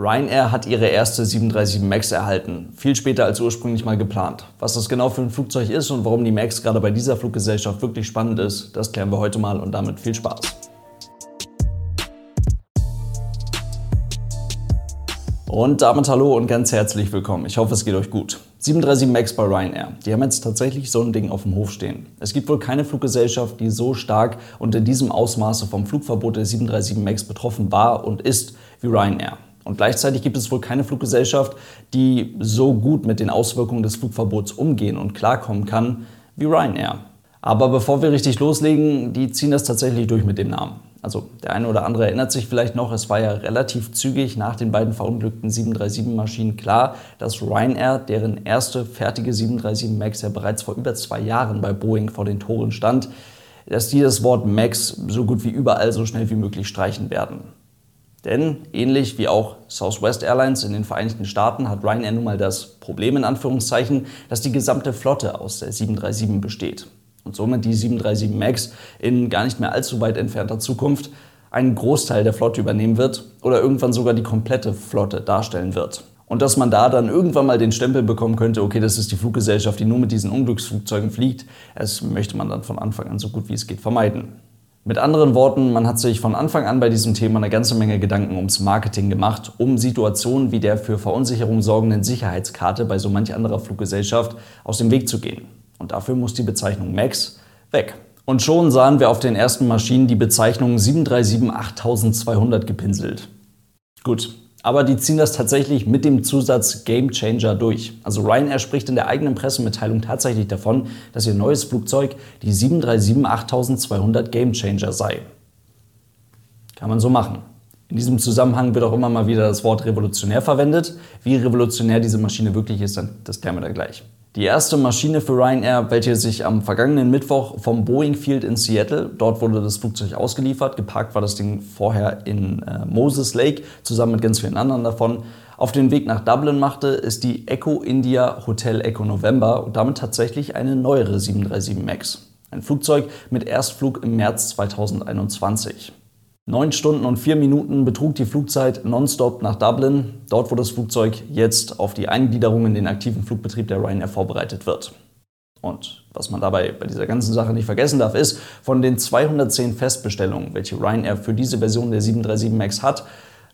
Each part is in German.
Ryanair hat ihre erste 737 MAX erhalten, viel später als ursprünglich mal geplant. Was das genau für ein Flugzeug ist und warum die MAX gerade bei dieser Fluggesellschaft wirklich spannend ist, das klären wir heute mal und damit viel Spaß. Und damit hallo und ganz herzlich willkommen. Ich hoffe, es geht euch gut. 737 MAX bei Ryanair. Die haben jetzt tatsächlich so ein Ding auf dem Hof stehen. Es gibt wohl keine Fluggesellschaft, die so stark und in diesem Ausmaße vom Flugverbot der 737 MAX betroffen war und ist wie Ryanair. Und gleichzeitig gibt es wohl keine Fluggesellschaft, die so gut mit den Auswirkungen des Flugverbots umgehen und klarkommen kann wie Ryanair. Aber bevor wir richtig loslegen, die ziehen das tatsächlich durch mit dem Namen. Also der eine oder andere erinnert sich vielleicht noch, es war ja relativ zügig nach den beiden verunglückten 737-Maschinen klar, dass Ryanair, deren erste fertige 737 MAX ja bereits vor über zwei Jahren bei Boeing vor den Toren stand, dass die das Wort MAX so gut wie überall so schnell wie möglich streichen werden. Denn ähnlich wie auch Southwest Airlines in den Vereinigten Staaten hat Ryanair nun mal das Problem in Anführungszeichen, dass die gesamte Flotte aus der 737 besteht und somit die 737 MAX in gar nicht mehr allzu weit entfernter Zukunft einen Großteil der Flotte übernehmen wird oder irgendwann sogar die komplette Flotte darstellen wird. Und dass man da dann irgendwann mal den Stempel bekommen könnte, okay, das ist die Fluggesellschaft, die nur mit diesen Unglücksflugzeugen fliegt, das möchte man dann von Anfang an so gut wie es geht vermeiden. Mit anderen Worten, man hat sich von Anfang an bei diesem Thema eine ganze Menge Gedanken ums Marketing gemacht, um Situationen wie der für Verunsicherung sorgenden Sicherheitskarte bei so manch anderer Fluggesellschaft aus dem Weg zu gehen. Und dafür muss die Bezeichnung MAX weg. Und schon sahen wir auf den ersten Maschinen die Bezeichnung 737 8200 gepinselt. Gut, aber die ziehen das tatsächlich mit dem Zusatz Game Changer durch. Also Ryanair spricht in der eigenen Pressemitteilung tatsächlich davon, dass ihr neues Flugzeug die 737-8200 Game Changer sei. Kann man so machen. In diesem Zusammenhang wird auch immer mal wieder das Wort revolutionär verwendet. Wie revolutionär diese Maschine wirklich ist, das klären wir da gleich. Die erste Maschine für Ryanair, welche sich am vergangenen Mittwoch vom Boeing Field in Seattle, dort wurde das Flugzeug ausgeliefert, geparkt war das Ding vorher in äh, Moses Lake, zusammen mit ganz vielen anderen davon, auf den Weg nach Dublin machte, ist die Echo India Hotel Echo November und damit tatsächlich eine neuere 737 MAX. Ein Flugzeug mit Erstflug im März 2021. Neun Stunden und vier Minuten betrug die Flugzeit nonstop nach Dublin, dort wo das Flugzeug jetzt auf die Eingliederung in den aktiven Flugbetrieb der Ryanair vorbereitet wird. Und was man dabei bei dieser ganzen Sache nicht vergessen darf, ist, von den 210 Festbestellungen, welche Ryanair für diese Version der 737 MAX hat,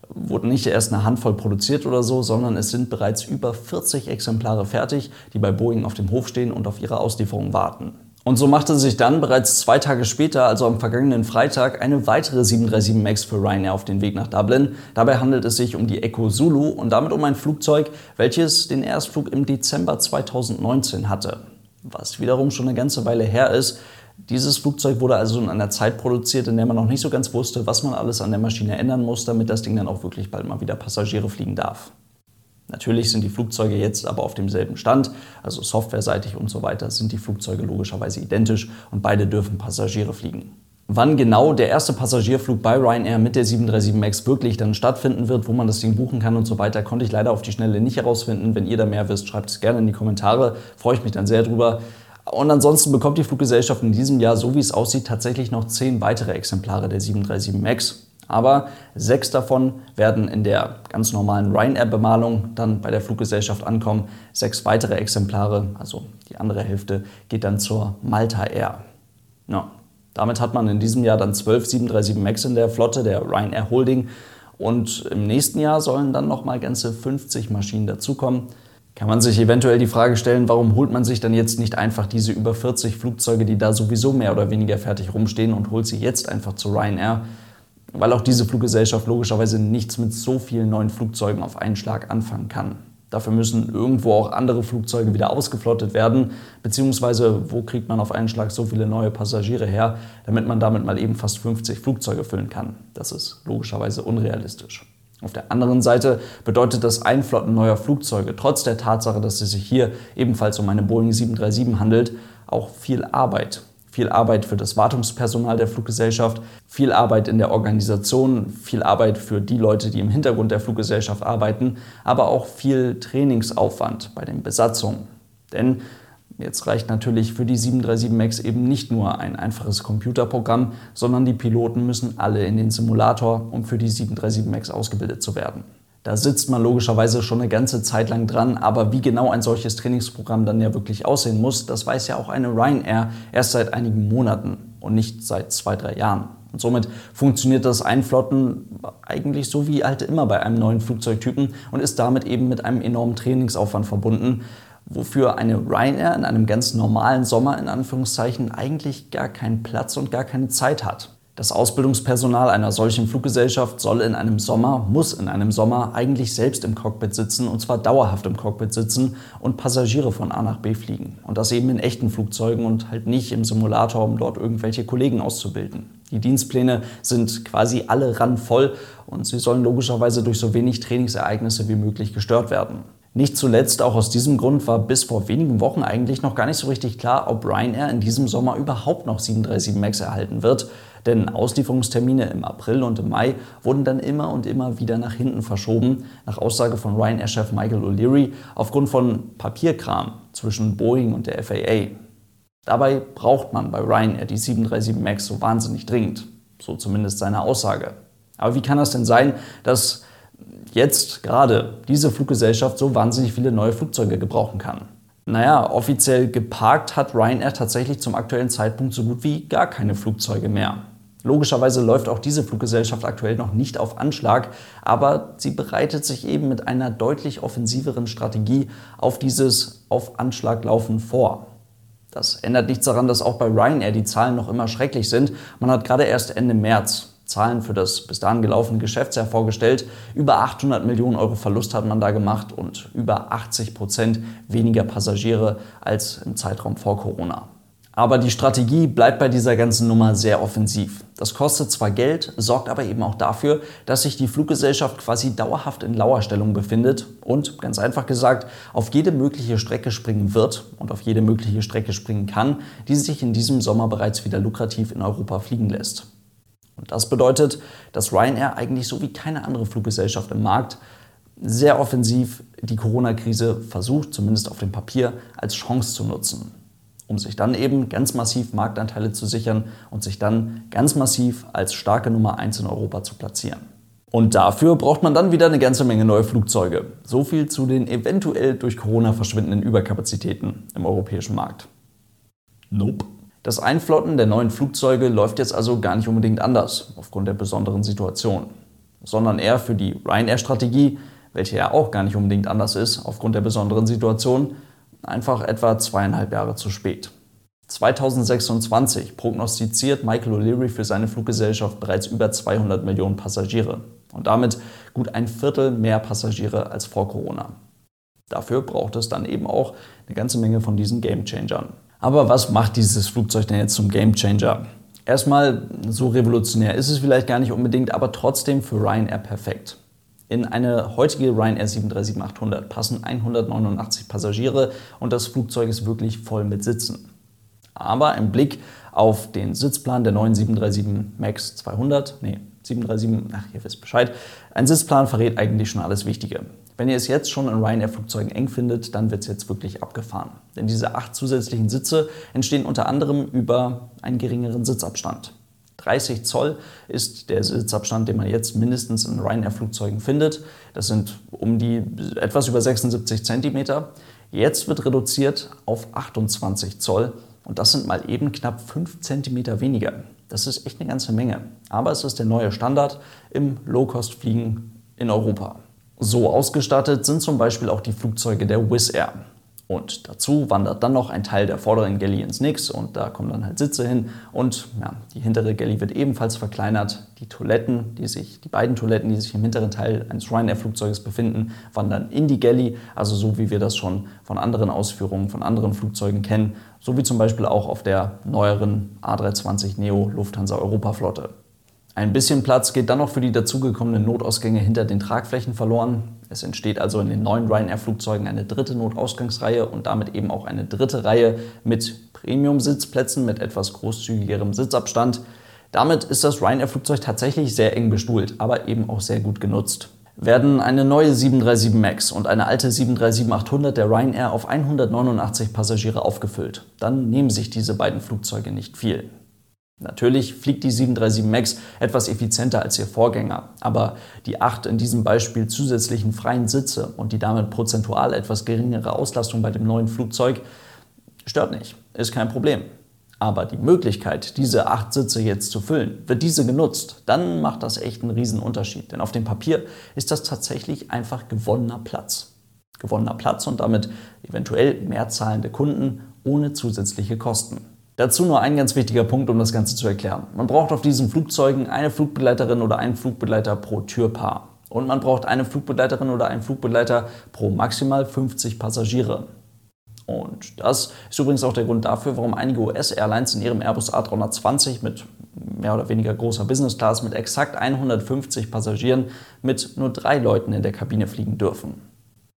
wurden nicht erst eine Handvoll produziert oder so, sondern es sind bereits über 40 Exemplare fertig, die bei Boeing auf dem Hof stehen und auf ihre Auslieferung warten. Und so machte sich dann bereits zwei Tage später, also am vergangenen Freitag, eine weitere 737 MAX für Ryanair auf den Weg nach Dublin. Dabei handelt es sich um die Echo Zulu und damit um ein Flugzeug, welches den Erstflug im Dezember 2019 hatte. Was wiederum schon eine ganze Weile her ist. Dieses Flugzeug wurde also in einer Zeit produziert, in der man noch nicht so ganz wusste, was man alles an der Maschine ändern muss, damit das Ding dann auch wirklich bald mal wieder Passagiere fliegen darf. Natürlich sind die Flugzeuge jetzt aber auf demselben Stand, also softwareseitig und so weiter sind die Flugzeuge logischerweise identisch und beide dürfen Passagiere fliegen. Wann genau der erste Passagierflug bei Ryanair mit der 737 MAX wirklich dann stattfinden wird, wo man das Ding buchen kann und so weiter, konnte ich leider auf die Schnelle nicht herausfinden. Wenn ihr da mehr wisst, schreibt es gerne in die Kommentare, freue ich mich dann sehr drüber. Und ansonsten bekommt die Fluggesellschaft in diesem Jahr, so wie es aussieht, tatsächlich noch zehn weitere Exemplare der 737 MAX. Aber sechs davon werden in der ganz normalen Ryanair-Bemalung dann bei der Fluggesellschaft ankommen. Sechs weitere Exemplare, also die andere Hälfte, geht dann zur Malta Air. Ja, damit hat man in diesem Jahr dann zwölf 737 MAX in der Flotte der Ryanair Holding. Und im nächsten Jahr sollen dann nochmal ganze 50 Maschinen dazukommen. Kann man sich eventuell die Frage stellen, warum holt man sich dann jetzt nicht einfach diese über 40 Flugzeuge, die da sowieso mehr oder weniger fertig rumstehen und holt sie jetzt einfach zu Ryanair? Weil auch diese Fluggesellschaft logischerweise nichts mit so vielen neuen Flugzeugen auf einen Schlag anfangen kann. Dafür müssen irgendwo auch andere Flugzeuge wieder ausgeflottet werden, beziehungsweise wo kriegt man auf einen Schlag so viele neue Passagiere her, damit man damit mal eben fast 50 Flugzeuge füllen kann. Das ist logischerweise unrealistisch. Auf der anderen Seite bedeutet das Einflotten neuer Flugzeuge, trotz der Tatsache, dass es sich hier ebenfalls um eine Boeing 737 handelt, auch viel Arbeit viel Arbeit für das Wartungspersonal der Fluggesellschaft, viel Arbeit in der Organisation, viel Arbeit für die Leute, die im Hintergrund der Fluggesellschaft arbeiten, aber auch viel Trainingsaufwand bei den Besatzungen. Denn jetzt reicht natürlich für die 737 MAX eben nicht nur ein einfaches Computerprogramm, sondern die Piloten müssen alle in den Simulator, um für die 737 MAX ausgebildet zu werden. Da sitzt man logischerweise schon eine ganze Zeit lang dran, aber wie genau ein solches Trainingsprogramm dann ja wirklich aussehen muss, das weiß ja auch eine Ryanair erst seit einigen Monaten und nicht seit zwei, drei Jahren. Und somit funktioniert das Einflotten eigentlich so wie halt immer bei einem neuen Flugzeugtypen und ist damit eben mit einem enormen Trainingsaufwand verbunden, wofür eine Ryanair in einem ganz normalen Sommer in Anführungszeichen eigentlich gar keinen Platz und gar keine Zeit hat. Das Ausbildungspersonal einer solchen Fluggesellschaft soll in einem Sommer, muss in einem Sommer eigentlich selbst im Cockpit sitzen und zwar dauerhaft im Cockpit sitzen und Passagiere von A nach B fliegen. Und das eben in echten Flugzeugen und halt nicht im Simulator, um dort irgendwelche Kollegen auszubilden. Die Dienstpläne sind quasi alle randvoll und sie sollen logischerweise durch so wenig Trainingsereignisse wie möglich gestört werden. Nicht zuletzt auch aus diesem Grund war bis vor wenigen Wochen eigentlich noch gar nicht so richtig klar, ob Ryanair in diesem Sommer überhaupt noch 737 MAX erhalten wird. Denn Auslieferungstermine im April und im Mai wurden dann immer und immer wieder nach hinten verschoben, nach Aussage von Ryanair-Chef Michael O'Leary, aufgrund von Papierkram zwischen Boeing und der FAA. Dabei braucht man bei Ryanair die 737 MAX so wahnsinnig dringend. So zumindest seine Aussage. Aber wie kann das denn sein, dass jetzt gerade diese Fluggesellschaft so wahnsinnig viele neue Flugzeuge gebrauchen kann. Naja, offiziell geparkt hat Ryanair tatsächlich zum aktuellen Zeitpunkt so gut wie gar keine Flugzeuge mehr. Logischerweise läuft auch diese Fluggesellschaft aktuell noch nicht auf Anschlag, aber sie bereitet sich eben mit einer deutlich offensiveren Strategie auf dieses Auf Anschlag laufen vor. Das ändert nichts daran, dass auch bei Ryanair die Zahlen noch immer schrecklich sind. Man hat gerade erst Ende März Zahlen für das bis dahin gelaufene Geschäftsjahr vorgestellt. Über 800 Millionen Euro Verlust hat man da gemacht und über 80 Prozent weniger Passagiere als im Zeitraum vor Corona. Aber die Strategie bleibt bei dieser ganzen Nummer sehr offensiv. Das kostet zwar Geld, sorgt aber eben auch dafür, dass sich die Fluggesellschaft quasi dauerhaft in Lauerstellung befindet und, ganz einfach gesagt, auf jede mögliche Strecke springen wird und auf jede mögliche Strecke springen kann, die sich in diesem Sommer bereits wieder lukrativ in Europa fliegen lässt. Und das bedeutet, dass Ryanair eigentlich so wie keine andere Fluggesellschaft im Markt sehr offensiv die Corona-Krise versucht, zumindest auf dem Papier, als Chance zu nutzen, um sich dann eben ganz massiv Marktanteile zu sichern und sich dann ganz massiv als starke Nummer 1 in Europa zu platzieren. Und dafür braucht man dann wieder eine ganze Menge neue Flugzeuge. So viel zu den eventuell durch Corona verschwindenden Überkapazitäten im europäischen Markt. Nope. Das Einflotten der neuen Flugzeuge läuft jetzt also gar nicht unbedingt anders aufgrund der besonderen Situation, sondern eher für die Ryanair-Strategie, welche ja auch gar nicht unbedingt anders ist aufgrund der besonderen Situation, einfach etwa zweieinhalb Jahre zu spät. 2026 prognostiziert Michael O'Leary für seine Fluggesellschaft bereits über 200 Millionen Passagiere und damit gut ein Viertel mehr Passagiere als vor Corona. Dafür braucht es dann eben auch eine ganze Menge von diesen Gamechangern. Aber was macht dieses Flugzeug denn jetzt zum Gamechanger? Erstmal, so revolutionär ist es vielleicht gar nicht unbedingt, aber trotzdem für Ryanair perfekt. In eine heutige Ryanair 737-800 passen 189 Passagiere und das Flugzeug ist wirklich voll mit Sitzen. Aber ein Blick auf den Sitzplan der neuen 737 MAX 200, nee, 737, ach, ihr wisst Bescheid, ein Sitzplan verrät eigentlich schon alles Wichtige. Wenn ihr es jetzt schon in Ryanair-Flugzeugen eng findet, dann wird es jetzt wirklich abgefahren. Denn diese acht zusätzlichen Sitze entstehen unter anderem über einen geringeren Sitzabstand. 30 Zoll ist der Sitzabstand, den man jetzt mindestens in Ryanair-Flugzeugen findet. Das sind um die etwas über 76 Zentimeter. Jetzt wird reduziert auf 28 Zoll und das sind mal eben knapp 5 Zentimeter weniger. Das ist echt eine ganze Menge. Aber es ist der neue Standard im Low-Cost-Fliegen in Europa. So ausgestattet sind zum Beispiel auch die Flugzeuge der Wizz Air. Und dazu wandert dann noch ein Teil der vorderen Galley ins Nix und da kommen dann halt Sitze hin und ja, die hintere Galley wird ebenfalls verkleinert. Die Toiletten, die sich, die beiden Toiletten, die sich im hinteren Teil eines Ryanair-Flugzeuges befinden, wandern in die Galley, also so wie wir das schon von anderen Ausführungen von anderen Flugzeugen kennen, so wie zum Beispiel auch auf der neueren A320 Neo Lufthansa Europaflotte. Ein bisschen Platz geht dann noch für die dazugekommenen Notausgänge hinter den Tragflächen verloren. Es entsteht also in den neuen Ryanair-Flugzeugen eine dritte Notausgangsreihe und damit eben auch eine dritte Reihe mit Premium-Sitzplätzen mit etwas großzügigerem Sitzabstand. Damit ist das Ryanair-Flugzeug tatsächlich sehr eng bestuhlt, aber eben auch sehr gut genutzt. Werden eine neue 737 MAX und eine alte 737-800 der Ryanair auf 189 Passagiere aufgefüllt, dann nehmen sich diese beiden Flugzeuge nicht viel. Natürlich fliegt die 737 MAX etwas effizienter als ihr Vorgänger, aber die acht in diesem Beispiel zusätzlichen freien Sitze und die damit prozentual etwas geringere Auslastung bei dem neuen Flugzeug stört nicht, ist kein Problem. Aber die Möglichkeit, diese acht Sitze jetzt zu füllen, wird diese genutzt, dann macht das echt einen riesen Unterschied. Denn auf dem Papier ist das tatsächlich einfach gewonnener Platz. Gewonnener Platz und damit eventuell mehr zahlende Kunden ohne zusätzliche Kosten. Dazu nur ein ganz wichtiger Punkt, um das Ganze zu erklären. Man braucht auf diesen Flugzeugen eine Flugbegleiterin oder einen Flugbegleiter pro Türpaar. Und man braucht eine Flugbegleiterin oder einen Flugbegleiter pro maximal 50 Passagiere. Und das ist übrigens auch der Grund dafür, warum einige US-Airlines in ihrem Airbus A320 mit mehr oder weniger großer Business Class mit exakt 150 Passagieren mit nur drei Leuten in der Kabine fliegen dürfen.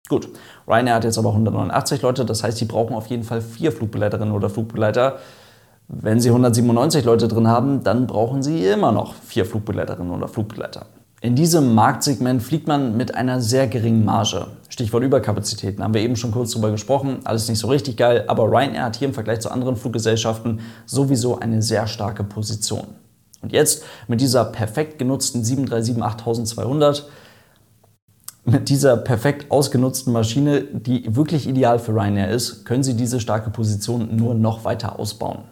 Gut, Ryanair hat jetzt aber 189 Leute, das heißt, sie brauchen auf jeden Fall vier Flugbegleiterinnen oder Flugbegleiter. Wenn Sie 197 Leute drin haben, dann brauchen Sie immer noch vier Flugbegleiterinnen oder Flugbegleiter. In diesem Marktsegment fliegt man mit einer sehr geringen Marge. Stichwort Überkapazitäten, haben wir eben schon kurz drüber gesprochen. Alles nicht so richtig geil, aber Ryanair hat hier im Vergleich zu anderen Fluggesellschaften sowieso eine sehr starke Position. Und jetzt mit dieser perfekt genutzten 737-8200, mit dieser perfekt ausgenutzten Maschine, die wirklich ideal für Ryanair ist, können Sie diese starke Position nur noch weiter ausbauen.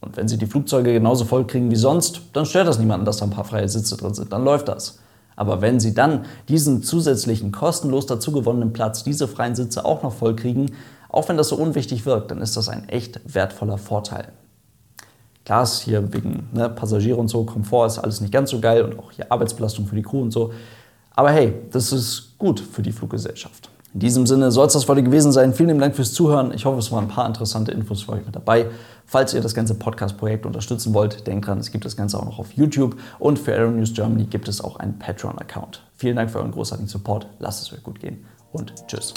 Und wenn Sie die Flugzeuge genauso voll kriegen wie sonst, dann stört das niemanden, dass da ein paar freie Sitze drin sind. Dann läuft das. Aber wenn Sie dann diesen zusätzlichen, kostenlos dazu gewonnenen Platz, diese freien Sitze auch noch voll kriegen, auch wenn das so unwichtig wirkt, dann ist das ein echt wertvoller Vorteil. Klar ist hier wegen ne, Passagiere und so, Komfort ist alles nicht ganz so geil und auch hier Arbeitsbelastung für die Crew und so. Aber hey, das ist gut für die Fluggesellschaft. In diesem Sinne soll es das heute gewesen sein. Vielen Dank fürs Zuhören. Ich hoffe, es waren ein paar interessante Infos für euch mit dabei. Falls ihr das ganze Podcast-Projekt unterstützen wollt, denkt dran, es gibt das Ganze auch noch auf YouTube und für Aero News Germany gibt es auch einen Patreon-Account. Vielen Dank für euren großartigen Support. Lasst es euch gut gehen und tschüss.